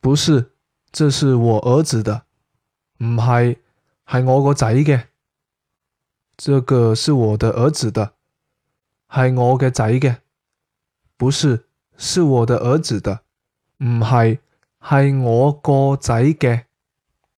不是这是我儿子的。唔系系我个仔嘅。这个是我的儿子的。系我嘅仔嘅。不是是我的儿子的。唔系系我个仔嘅。